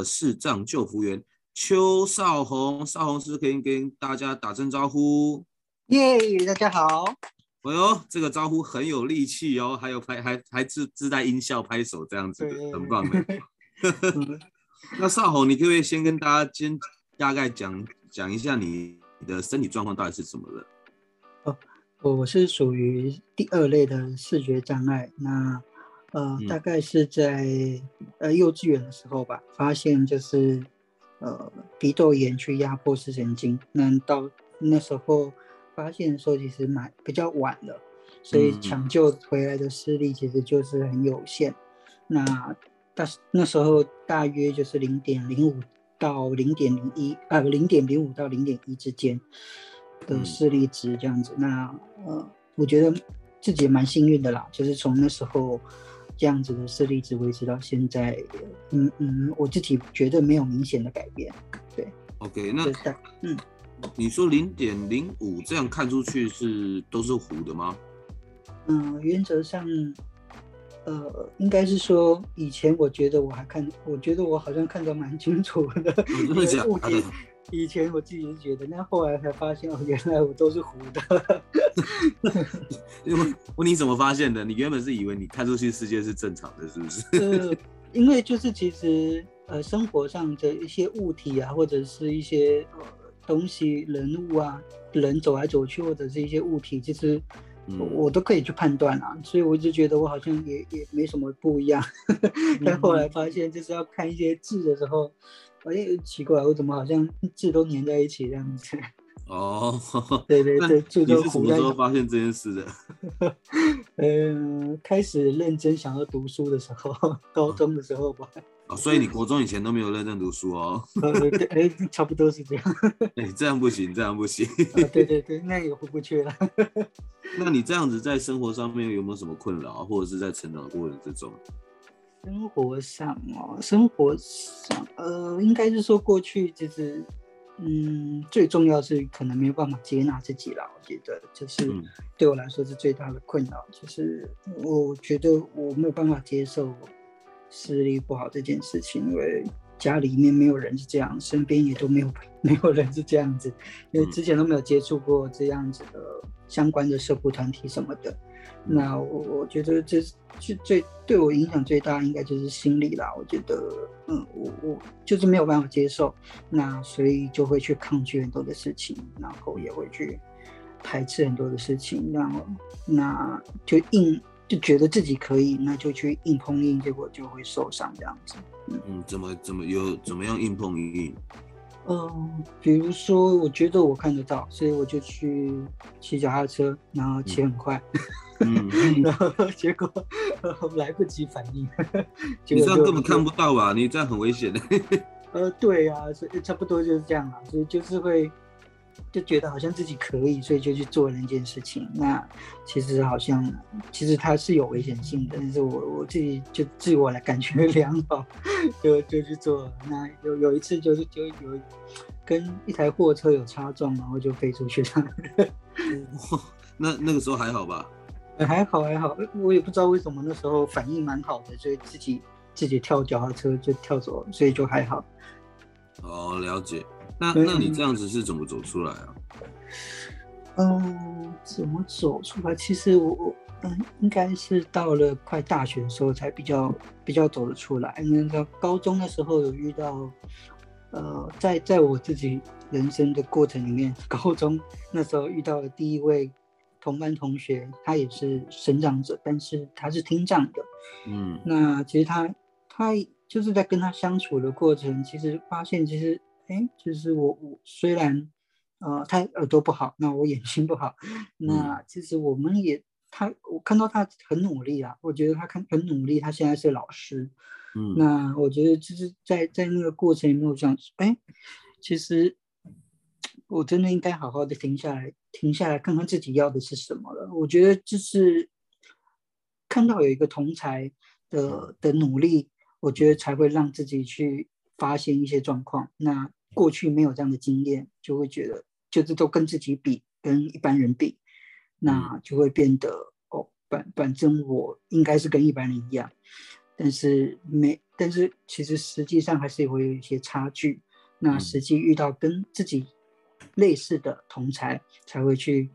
邀请到了视障救扶员邱少红，少红是不是可以跟大家打声招呼？耶，yeah, 大家好。哎呦，这个招呼很有力气哦，还有拍还还自自带音效拍手这样子，的很棒的。那少红，你可不可以先跟大家先大概讲讲一下你的身体状况到底是什么的？哦，我是属于第二类的视觉障碍。那呃，大概是在呃幼稚园的时候吧，发现就是呃鼻窦炎去压迫视神经，那到那时候发现的时候其实蛮比较晚了，所以抢救回来的视力其实就是很有限。那大那时候大约就是零点零五到零点零一啊，零点零五到零点一之间的视力值这样子。那呃，我觉得自己也蛮幸运的啦，就是从那时候。这样子的视力值维持到现在，嗯嗯，我自己觉得没有明显的改变。对，OK，那嗯，你说零点零五这样看出去是都是糊的吗？嗯，原则上，呃，应该是说以前我觉得我还看，我觉得我好像看得蛮清楚的。真的假的？以前我自己是觉得，那后来才发现哦，原来我都是糊的。因为你怎么发现的？你原本是以为你看出去世界是正常的，是不是？呃，因为就是其实呃，生活上的一些物体啊，或者是一些呃东西、人物啊，人走来走去，或者是一些物体，其实我都可以去判断啊。所以我一直觉得我好像也也没什么不一样。但后来发现，就是要看一些字的时候。哎，奇怪，我怎么好像字都粘在一起这样子？哦，对 对对，你是什么时候发现这件事的？嗯，开始认真想要读书的时候，高中的时候吧。哦，所以你国中以前都没有认真读书哦？哎，差不多是这样。哎，这样不行，这样不行。对对对，那也回不去了。那你这样子在生活上面有没有什么困扰，或者是在成长过程之中？生活上哦，生活上，呃，应该是说过去就是，嗯，最重要是可能没有办法接纳自己啦。我觉得就是对我来说是最大的困扰，就是我觉得我没有办法接受视力不好这件事情，因为家里面没有人是这样，身边也都没有 没有人是这样子，因为之前都没有接触过这样子的相关的社会团体什么的。那我我觉得这是最最对我影响最大，应该就是心理啦。我觉得，嗯，我我就是没有办法接受，那所以就会去抗拒很多的事情，然后也会去排斥很多的事情，然后那就硬就觉得自己可以，那就去硬碰硬，结果就会受伤这样子。嗯，嗯，怎么怎么有怎么样硬碰硬？嗯，比如说我觉得我看得到，所以我就去骑脚踏车，然后骑很快。嗯嗯，然 后 结果 来不及反应，你这样根本看不到吧？你这样很危险的。呃，对啊，所以差不多就是这样啊，所以就是会就觉得好像自己可以，所以就去做那件事情。那其实好像其实它是有危险性的，但是我我自己就自我来感觉 良好，就就去做了。那有有一次就是就有跟一台货车有擦撞，然后就飞出去了。那那个时候还好吧？还好还好，我也不知道为什么那时候反应蛮好的，所以自己自己跳脚踏车就跳走，所以就还好。哦，了解。那那你这样子是怎么走出来啊？嗯，怎么走出来？其实我我嗯，应该是到了快大学的时候才比较比较走得出来。因为到高中的时候有遇到，呃，在在我自己人生的过程里面，高中那时候遇到了第一位。同班同学，他也是生长者，但是他是听障的。嗯，那其实他他就是在跟他相处的过程，其实发现其实，哎，就是我我虽然呃，他耳朵不好，那我眼睛不好，那其实我们也他我看到他很努力啊，我觉得他看很努力，他现在是老师，嗯，那我觉得就是在在那个过程里面，我想，哎，其实我真的应该好好的停下来，停下来看看自己要的是什么了。我觉得就是看到有一个同才的的努力，我觉得才会让自己去发现一些状况。那过去没有这样的经验，就会觉得。就是都跟自己比，跟一般人比，那就会变得哦，反反正我应该是跟一般人一样，但是没，但是其实实际上还是会有一些差距。那实际遇到跟自己类似的同才，才会去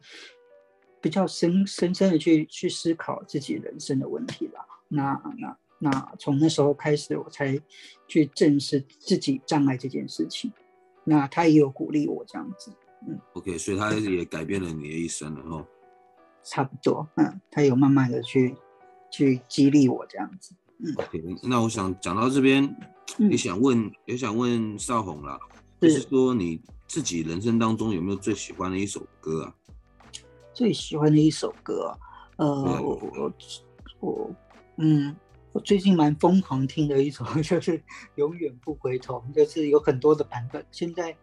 比较深深深的去去思考自己人生的问题了。那那那从那时候开始，我才去正视自己障碍这件事情。那他也有鼓励我这样子。嗯，OK，所以他也改变了你的一生了哦。差不多，嗯，他有慢慢的去去激励我这样子。嗯，OK，那我想讲到这边，也、嗯、想问，也想问少红啦，就是说你自己人生当中有没有最喜欢的一首歌啊？最喜欢的一首歌，呃，我我我，嗯，我最近蛮疯狂听的一首 就是《永远不回头》，就是有很多的版本，现在。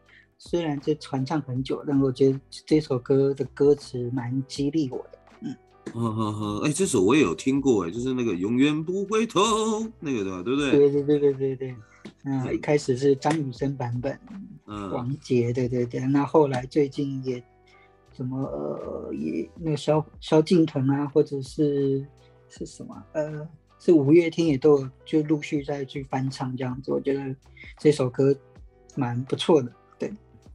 虽然这传唱很久，但我觉得这首歌的歌词蛮激励我的。嗯，呵呵呵，哎，这首我也有听过，哎，就是那个永远不回头那个的，对不对？对对对对对对。那一开始是张雨生版本，嗯，王杰，对对对。那后来最近也什么呃，也那个萧萧敬腾啊，或者是是什么呃，是五月天也都有就陆续在去翻唱这样子。我觉得这首歌蛮不错的，对。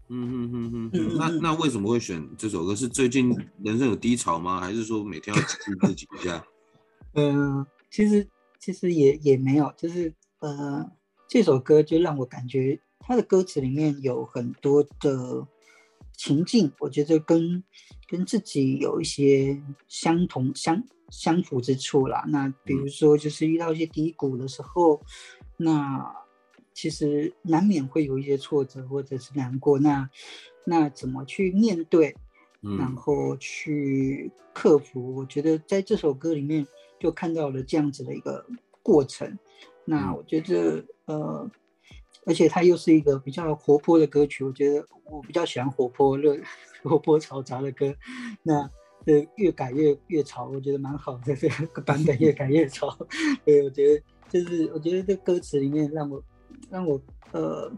嗯嗯嗯嗯嗯，那那为什么会选这首歌？是最近人生有低潮吗？还是说每天要激励自己一下？嗯、呃，其实其实也也没有，就是呃，这首歌就让我感觉它的歌词里面有很多的情境，我觉得跟跟自己有一些相同相相符之处啦。那比如说，就是遇到一些低谷的时候，那。其实难免会有一些挫折或者是难过，那那怎么去面对，然后去克服？我觉得在这首歌里面就看到了这样子的一个过程。那我觉得呃，而且它又是一个比较活泼的歌曲，我觉得我比较喜欢活泼热、活泼嘈杂的歌。那呃，越改越越吵，我觉得蛮好的。这个版本越改越吵，对，我觉得就是我觉得这歌词里面让我。让我呃，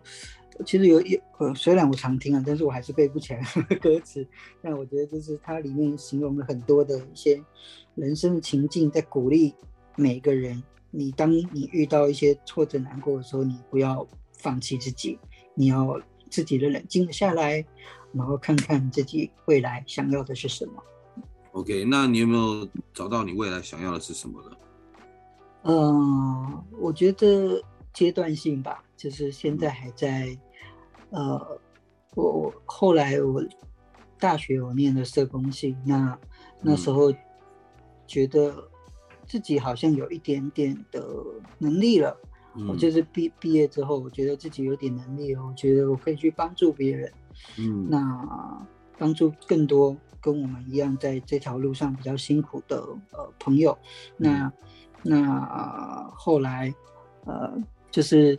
其实有一呃，虽然我常听啊，但是我还是背不起来 歌词。但我觉得就是它里面形容了很多的一些人生的情境，在鼓励每个人。你当你遇到一些挫折、难过的时候，你不要放弃自己，你要自己的冷静下来，然后看看自己未来想要的是什么。OK，那你有没有找到你未来想要的是什么呢？嗯、呃，我觉得。阶段性吧，就是现在还在，呃，我我后来我大学我念的社工系，那那时候觉得自己好像有一点点的能力了，嗯、我就是毕毕业之后，我觉得自己有点能力了，我觉得我可以去帮助别人，嗯，那帮助更多跟我们一样在这条路上比较辛苦的呃朋友，那、嗯、那、呃、后来呃。就是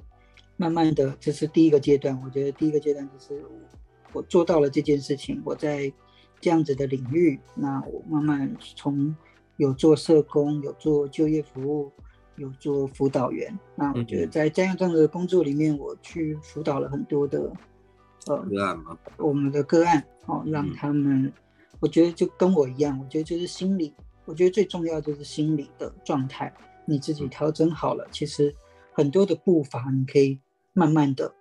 慢慢的，这是第一个阶段。我觉得第一个阶段就是我做到了这件事情，我在这样子的领域，那我慢慢从有做社工，有做就业服务，有做辅导员。那我觉得在这样这样的工作里面，我去辅导了很多的呃个案吗？我们的个案，哦，让他们，我觉得就跟我一样，我觉得就是心理，我觉得最重要就是心理的状态，你自己调整好了，其实。很多的步伐，你可以慢慢的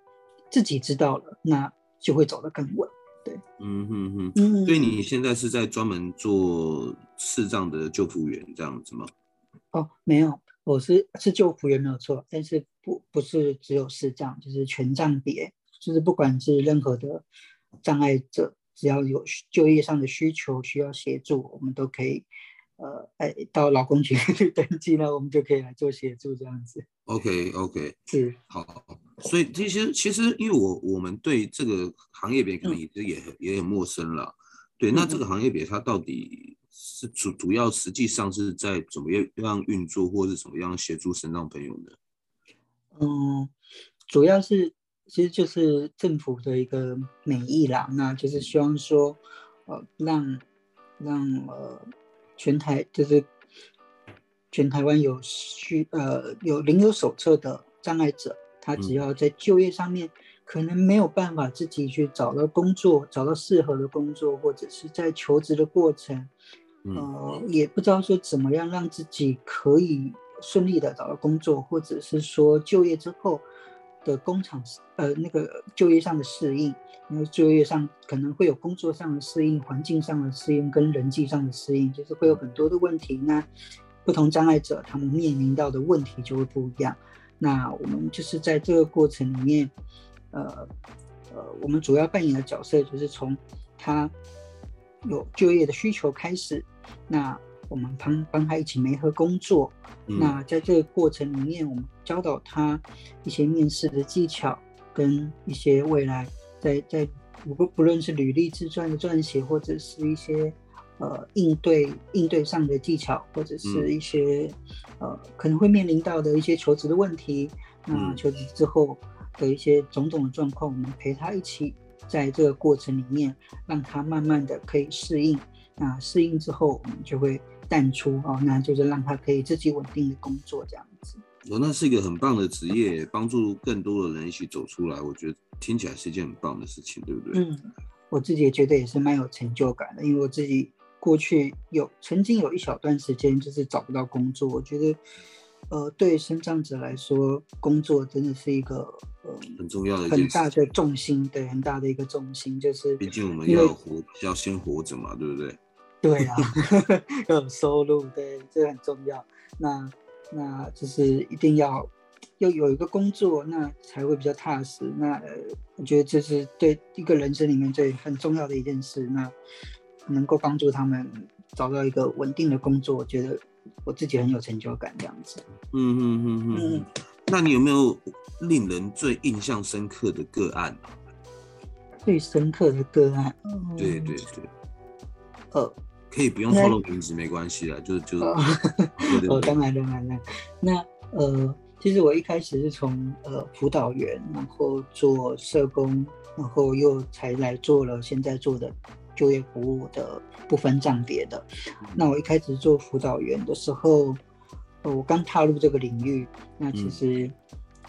自己知道了，那就会走得更稳。对，嗯哼哼，嗯，所以你现在是在专门做视障的救服员这样子吗？哦，没有，我是是救服员没有错，但是不不是只有视障，就是全障别，就是不管是任何的障碍者，只要有就业上的需求需要协助，我们都可以呃，哎，到劳工局 去登记，那我们就可以来做协助这样子。OK OK，是好。所以其实其实，因为我我们对这个行业别可能也也很、嗯、也很陌生了。对，那这个行业别它到底是主主要实际上是在怎么样运作，或是怎么样协助身障朋友呢？嗯，主要是其实就是政府的一个美意啦，那就是希望说，呃，让让呃全台就是全台湾有需呃有领有手册的障碍者，他只要在就业上面。嗯可能没有办法自己去找到工作，找到适合的工作，或者是在求职的过程，呃，也不知道说怎么样让自己可以顺利的找到工作，或者是说就业之后的工厂，呃，那个就业上的适应，因为就业上可能会有工作上的适应、环境上的适应跟人际上的适应，就是会有很多的问题。那不同障碍者他们面临到的问题就会不一样。那我们就是在这个过程里面。呃，呃，我们主要扮演的角色就是从他有就业的需求开始，那我们帮帮他一起媒合工作。嗯、那在这个过程里面，我们教导他一些面试的技巧，跟一些未来在在不不论是履历自传的撰写，或者是一些呃应对应对上的技巧，或者是一些、嗯、呃可能会面临到的一些求职的问题。那求职之后。的一些种种的状况，我们陪他一起在这个过程里面，让他慢慢的可以适应。那适应之后，我们就会淡出哦，那就是让他可以自己稳定的工作这样子。哦，那是一个很棒的职业，帮助更多的人一起走出来。我觉得听起来是一件很棒的事情，对不对？嗯，我自己也觉得也是蛮有成就感的，因为我自己过去有曾经有一小段时间就是找不到工作，我觉得。呃，对身障者来说，工作真的是一个呃很重要的、很大的重心，对，很大的一个重心，就是毕竟我们要活，要先活着嘛，对不对？对啊，要有收入，对，这很重要。那那就是一定要要有一个工作，那才会比较踏实。那呃，我觉得这是对一个人生里面最很重要的一件事。那能够帮助他们找到一个稳定的工作，我觉得。我自己很有成就感，这样子。嗯嗯嗯嗯。那你有没有令人最印象深刻的个案？最深刻的个案？嗯、对对对。呃，可以不用透露名字，没关系啦，就是就是。哦，当然当然了。那呃，其实我一开始是从呃辅导员，然后做社工，然后又才来做了现在做的。就业服务的不分账别的，那我一开始做辅导员的时候，我刚踏入这个领域，那其实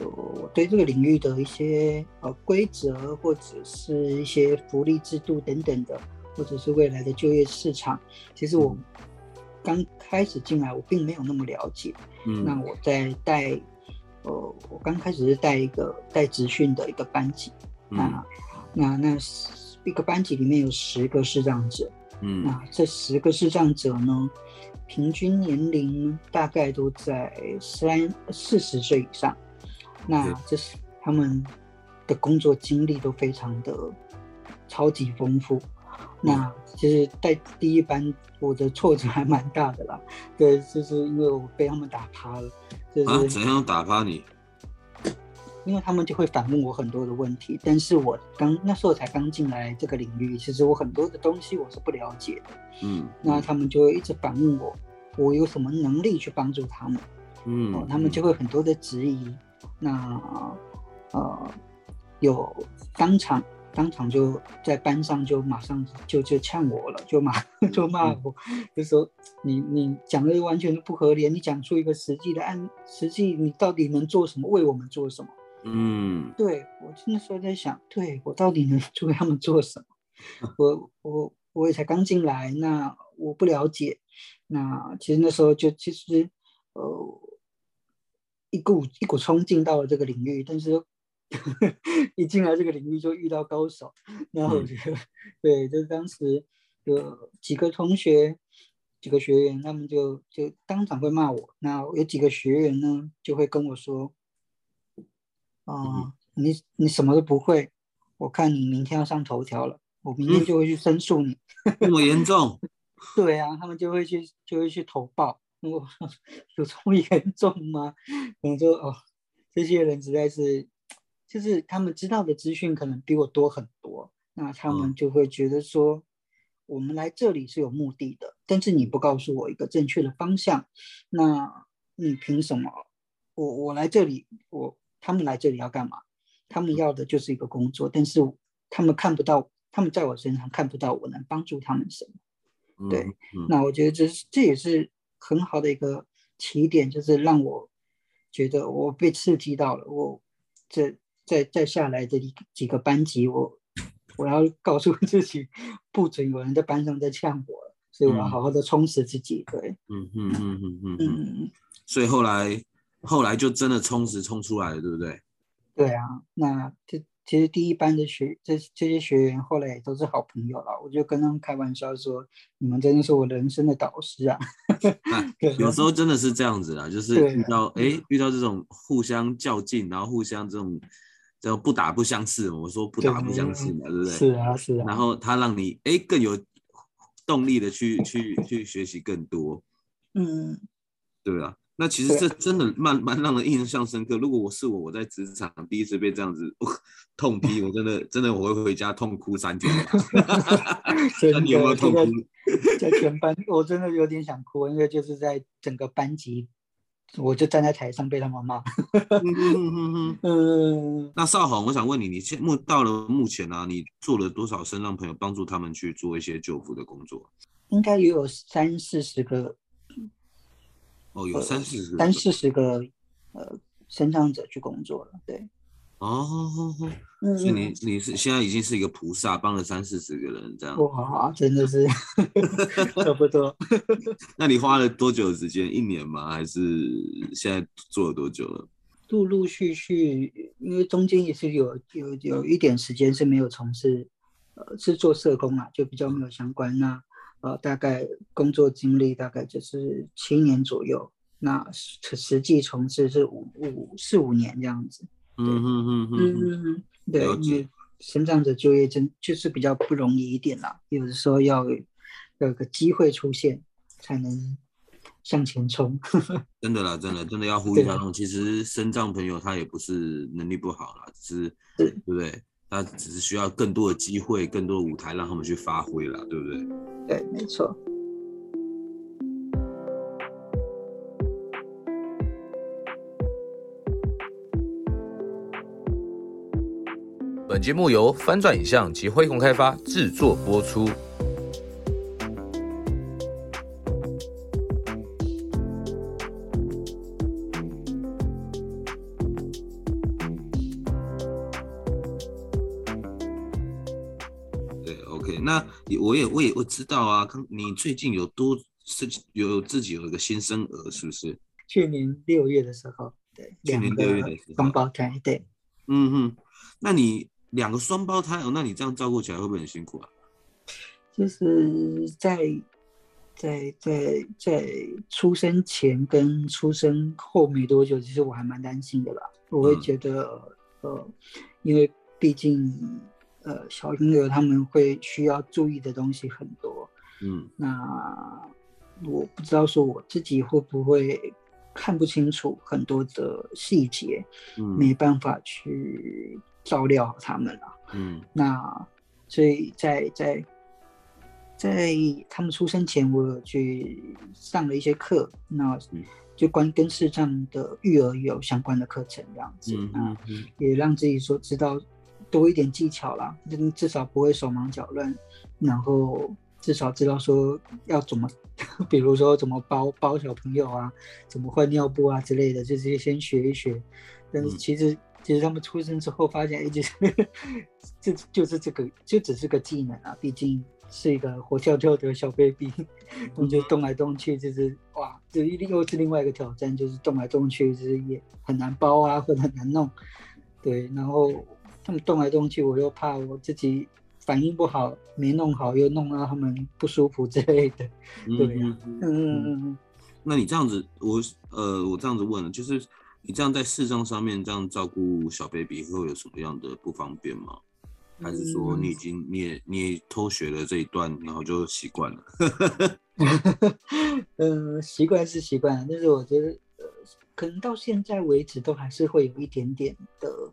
我对这个领域的一些呃规则或者是一些福利制度等等的，或者是未来的就业市场，其实我刚开始进来，我并没有那么了解。嗯，那我在带，呃，我刚开始是带一个带职训的一个班级，那那那。一个班级里面有十个视障者，嗯，那这十个视障者呢，平均年龄大概都在三四十岁以上，那这是他们的工作经历都非常的超级丰富。那其实在第一班，我的挫折还蛮大的啦，对，就是因为我被他们打趴了，就是、啊、怎样打趴你？因为他们就会反问我很多的问题，但是我刚那时候才刚进来这个领域，其实我很多的东西我是不了解的，嗯，那他们就会一直反问我，我有什么能力去帮助他们，嗯，哦，他们就会很多的质疑，那呃，有当场当场就在班上就马上就就呛我了，就骂就骂我，嗯、就说你你讲的完全不合理，你讲出一个实际的案，实际你到底能做什么，为我们做什么？嗯，对，我那时候在想，对，我到底能 为他们做什么？我 我我也才刚进来，那我不了解。那其实那时候就其实呃一股一股冲劲到了这个领域，但是 一进来这个领域就遇到高手，然后我觉得、嗯、对，就是当时有几个同学几个学员，他们就就当场会骂我。那有几个学员呢，就会跟我说。啊、呃，你你什么都不会，我看你明天要上头条了，我明天就会去申诉你。这么严重？对啊，他们就会去就会去投报。我有这么严重吗？可能说哦，这些人实在是，就是他们知道的资讯可能比我多很多，那他们就会觉得说，嗯、我们来这里是有目的的，但是你不告诉我一个正确的方向，那你凭什么？我我来这里，我他们来这里要干嘛？他们要的就是一个工作，但是他们看不到，他们在我身上看不到我能帮助他们什么。对，嗯嗯、那我觉得这是这也是。很好的一个起点，就是让我觉得我被刺激到了。我这再再下来的几个班级，我我要告诉自己，不准有人在班上再呛我了，所以我要好好的充实自己。对，嗯嗯嗯嗯嗯嗯。所以后来后来就真的充实冲出来了，对不对？对啊，那这。其实第一班的学这这些学员后来也都是好朋友了，我就跟他们开玩笑说：“你们真的是我人生的导师啊！”啊有时候真的是这样子啦，就是遇到哎遇到这种互相较劲，然后互相这种这种不打不相识，我说不打不相识嘛，对，对不对？是啊是啊。然后他让你哎更有动力的去去去学习更多，嗯，对啊。那其实这真的蛮蛮让人印象深刻。如果我是我，我在职场第一次被这样子 痛批，我真的真的我会回家痛哭三天。那你有没有痛哭？在全班，我真的有点想哭，因为就是在整个班级，我就站在台上被他们骂。嗯，那少红，我想问你，你现目到了目前呢、啊，你做了多少身上朋友，帮助他们去做一些救护的工作？应该也有三四十个。哦，有三四十，三四十个，呃，身障者去工作了，对。哦，所以你你是现在已经是一个菩萨，帮了三四十个人这样。哇，真的是 差不多。那你花了多久的时间？一年吗？还是现在做了多久了？陆陆续续，因为中间也是有有有一点时间是没有从事，呃，是做社工啊，就比较没有相关那。呃，大概工作经历大概就是七年左右，那实际从事是五五四五年这样子。嗯嗯嗯嗯嗯，对，因为生长者就业真就是比较不容易一点啦，有的时候要有个机会出现才能向前冲。真的啦，真的真的要呼吁他们，其实身障朋友他也不是能力不好啦，只是对不对？他只是需要更多的机会，更多的舞台让他们去发挥了，对不对？对，没错。本节目由翻转影像及辉洪开发制作播出。对，OK，那我也我也我知道啊，你最近有多是有自己有一个新生儿，是不是？去年六月的时候，对，去年六月的时候，双胞胎，对，嗯哼，那你两个双胞胎哦，那你这样照顾起来会不会很辛苦啊？就是在在在在出生前跟出生后没多久，其实我还蛮担心的啦，我会觉得、嗯、呃，因为毕竟。呃，小婴儿他们会需要注意的东西很多，嗯，那我不知道说我自己会不会看不清楚很多的细节，嗯，没办法去照料好他们了，嗯，那所以在在在他们出生前，我有去上了一些课，那就关跟视障的育儿有相关的课程这样子，嗯，嗯，嗯，也让自己说知道。多一点技巧啦，至少不会手忙脚乱，然后至少知道说要怎么，比如说怎么包包小朋友啊，怎么换尿布啊之类的，就直接先学一学。但是其实、嗯、其实他们出生之后发现，哎，就是这就是这个，就只是个技能啊，毕竟是一个活跳跳的小 baby，他们就动来动去，就是哇，这一定又是另外一个挑战，就是动来动去，就是也很难包啊，或者很难弄，对，然后。他们动来动去，我又怕我自己反应不好，没弄好又弄到他们不舒服之类的。对呀、啊，嗯嗯嗯。那你这样子，我呃，我这样子问了，就是你这样在视障上面这样照顾小 baby 会有什么样的不方便吗？还是说你已经你也你也偷学了这一段，然后就习惯了？嗯，习惯是习惯，但是我觉得呃，可能到现在为止都还是会有一点点的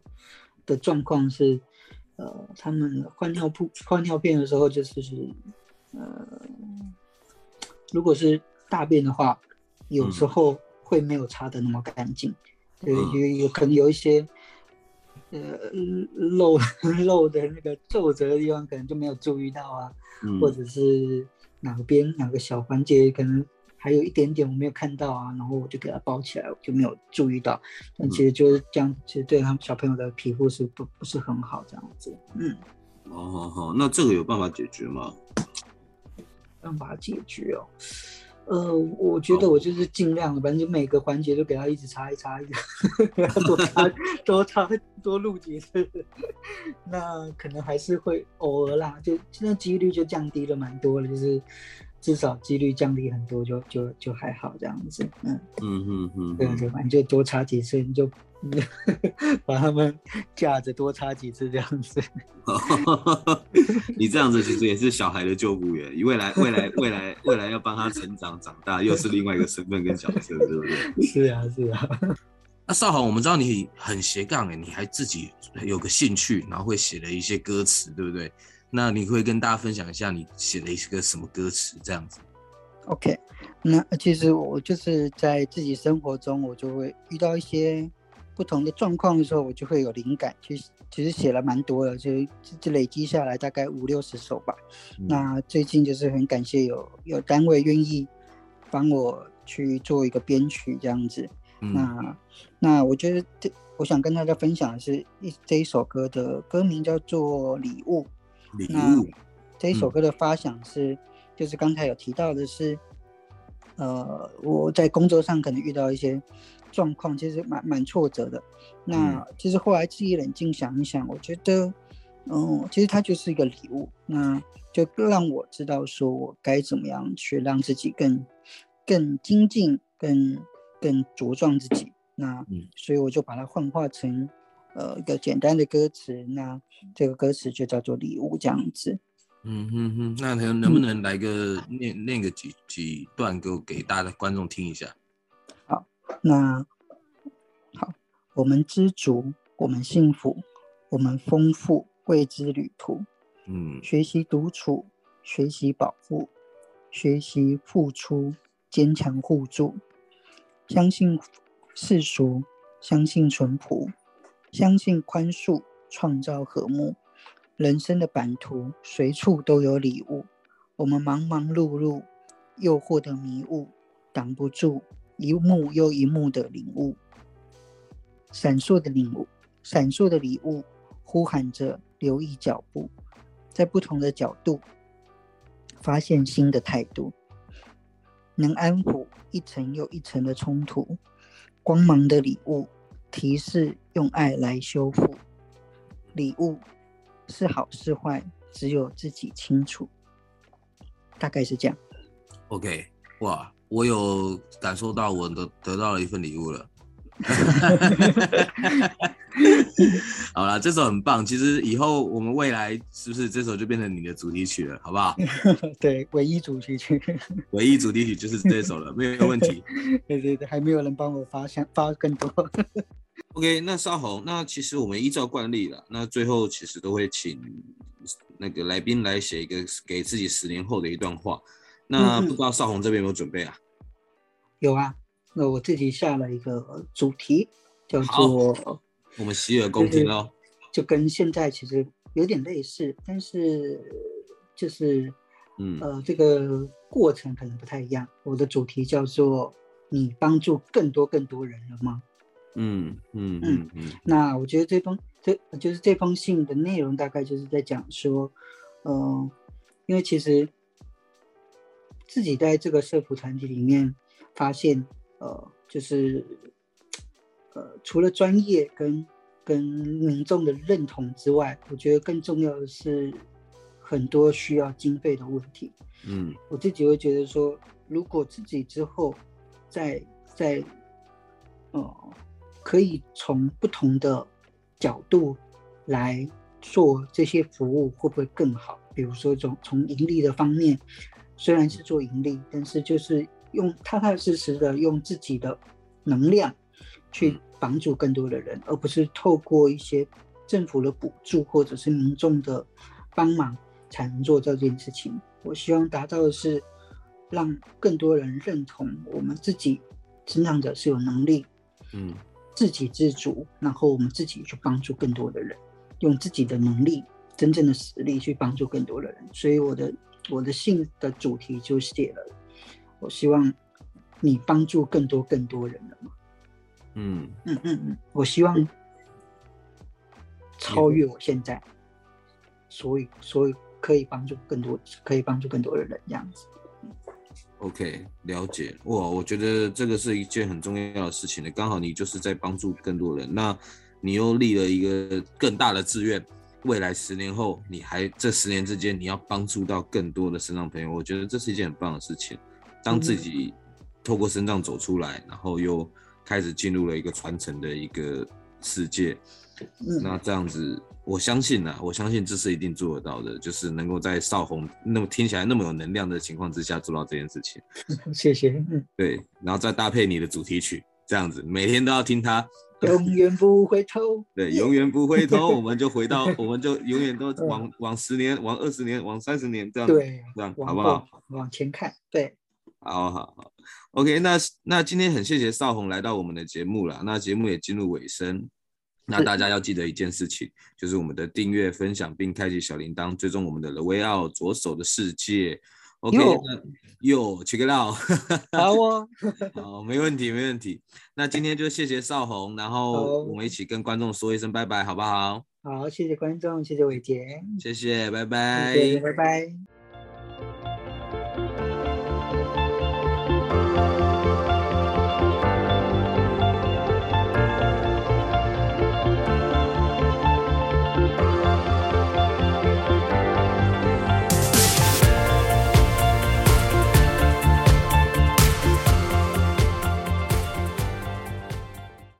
的状况是，呃，他们换尿布换尿片的时候就是呃，如果是大便的话，有时候会没有擦的那么干净，嗯，有有可能有一些。呃，漏 漏的那个皱褶的地方，可能就没有注意到啊，嗯、或者是哪边哪个小环节可能还有一点点我没有看到啊，然后我就给它包起来，我就没有注意到。但其实就是这样，其实对他们小朋友的皮肤是不不是很好这样子。嗯，哦好好，那这个有办法解决吗？办法解决哦。呃，我觉得我就是尽量，反正就每个环节都给他一直擦一擦，一直 多擦多擦多录几次，那可能还是会偶尔啦，就现在几率就降低了蛮多了，就是至少几率降低很多就，就就就还好这样子，嗯。嗯嗯嗯，对对，反正就多擦几次，你就。把他们架着多插几次这样子，你这样子其实也是小孩的救护员，未来未来未来未来要帮他成长长大，又是另外一个身份跟角色，对不对？是啊是啊。那少豪，我们知道你很斜杠哎，你还自己有个兴趣，然后会写了一些歌词，对不对？那你会跟大家分享一下你写了一个什么歌词这样子？OK，那其实我就是在自己生活中，我就会遇到一些。不同的状况的时候，我就会有灵感。其实其实写了蛮多的，就就累积下来大概五六十首吧。嗯、那最近就是很感谢有有单位愿意帮我去做一个编曲这样子。嗯、那那我觉得这我想跟大家分享的是一这一首歌的歌名叫做《礼物》。礼物。那这一首歌的发想是，嗯、就是刚才有提到的是，呃，我在工作上可能遇到一些。状况其实蛮蛮挫折的，那其实后来自己冷静想一想，我觉得，嗯，其实它就是一个礼物，那就让我知道说我该怎么样去让自己更更精进，更更茁壮自己。那所以我就把它幻化成呃一个简单的歌词，那这个歌词就叫做礼物这样子。嗯哼哼，那能能不能来个念、嗯、念个几几段给我给大家的观众听一下？那好，我们知足，我们幸福，我们丰富未知旅途。嗯，学习独处，学习保护，学习付出，坚强互助。相信世俗，相信淳朴，相信宽恕，创造和睦。人生的版图，随处都有礼物。我们忙忙碌碌，诱惑的迷雾，挡不住。一幕又一幕的领悟，闪烁的领悟，闪烁的礼物，呼喊着留意脚步，在不同的角度发现新的态度，能安抚一层又一层的冲突，光芒的礼物，提示用爱来修复，礼物是好是坏，只有自己清楚，大概是这样。OK，哇。我有感受到，我得得到了一份礼物了。好了，这首很棒。其实以后我们未来是不是这首就变成你的主题曲了？好不好？对，唯一主题曲。唯一主题曲就是这首了，没有问题。对对对，还没有人帮我发想发更多。OK，那少红，那其实我们依照惯例了，那最后其实都会请那个来宾来写一个给自己十年后的一段话。那不知道少红这边有没有准备啊？有啊，那我自己下了一个主题，叫做我们洗耳恭听哦，就跟现在其实有点类似，但是就是嗯呃这个过程可能不太一样。我的主题叫做你帮助更多更多人了吗？嗯嗯嗯嗯。那我觉得这封这就是这封信的内容大概就是在讲说，嗯、呃，因为其实。自己在这个社服团体里面发现，呃，就是，呃，除了专业跟跟民众的认同之外，我觉得更重要的是很多需要经费的问题。嗯，我自己会觉得说，如果自己之后在在，呃，可以从不同的角度来做这些服务会不会更好？比如说从从盈利的方面，虽然是做盈利，但是就是用踏踏实实的用自己的能量去帮助更多的人，而不是透过一些政府的补助或者是民众的帮忙才能做这件事情。我希望达到的是让更多人认同我们自己成长者是有能力，嗯，自给自足，然后我们自己去帮助更多的人，用自己的能力。真正的实力去帮助更多的人，所以我的我的信的主题就写了，我希望你帮助更多更多人了嘛。嗯嗯嗯嗯，我希望超越我现在，所以所以可以帮助更多，可以帮助更多的人这样子。OK，了解。哇，我觉得这个是一件很重要的事情呢，刚好你就是在帮助更多人，那你又立了一个更大的志愿。未来十年后，你还这十年之间，你要帮助到更多的身障朋友，我觉得这是一件很棒的事情。当自己透过身障走出来，然后又开始进入了一个传承的一个世界，那这样子，我相信呢、啊，我相信这是一定做得到的，就是能够在少红那么听起来那么有能量的情况之下做到这件事情。谢谢。对，然后再搭配你的主题曲，这样子每天都要听它。永远不回头，对，永远不回头，我们就回到，我们就永远都往往十年，往二十年，往三十年这样，对，这样好不好？往前看，对，好好好，OK，那那今天很谢谢少红来到我们的节目了，那节目也进入尾声，那大家要记得一件事情，就是我们的订阅、分享并开启小铃铛，追踪我们的 The Way Out 左手的世界。OK，有 check it out，好哦，好，没问题，没问题。那今天就谢谢少红，然后我们一起跟观众说一声拜拜，好不好？好，谢谢观众，谢谢伟杰，谢谢，拜拜，拜拜。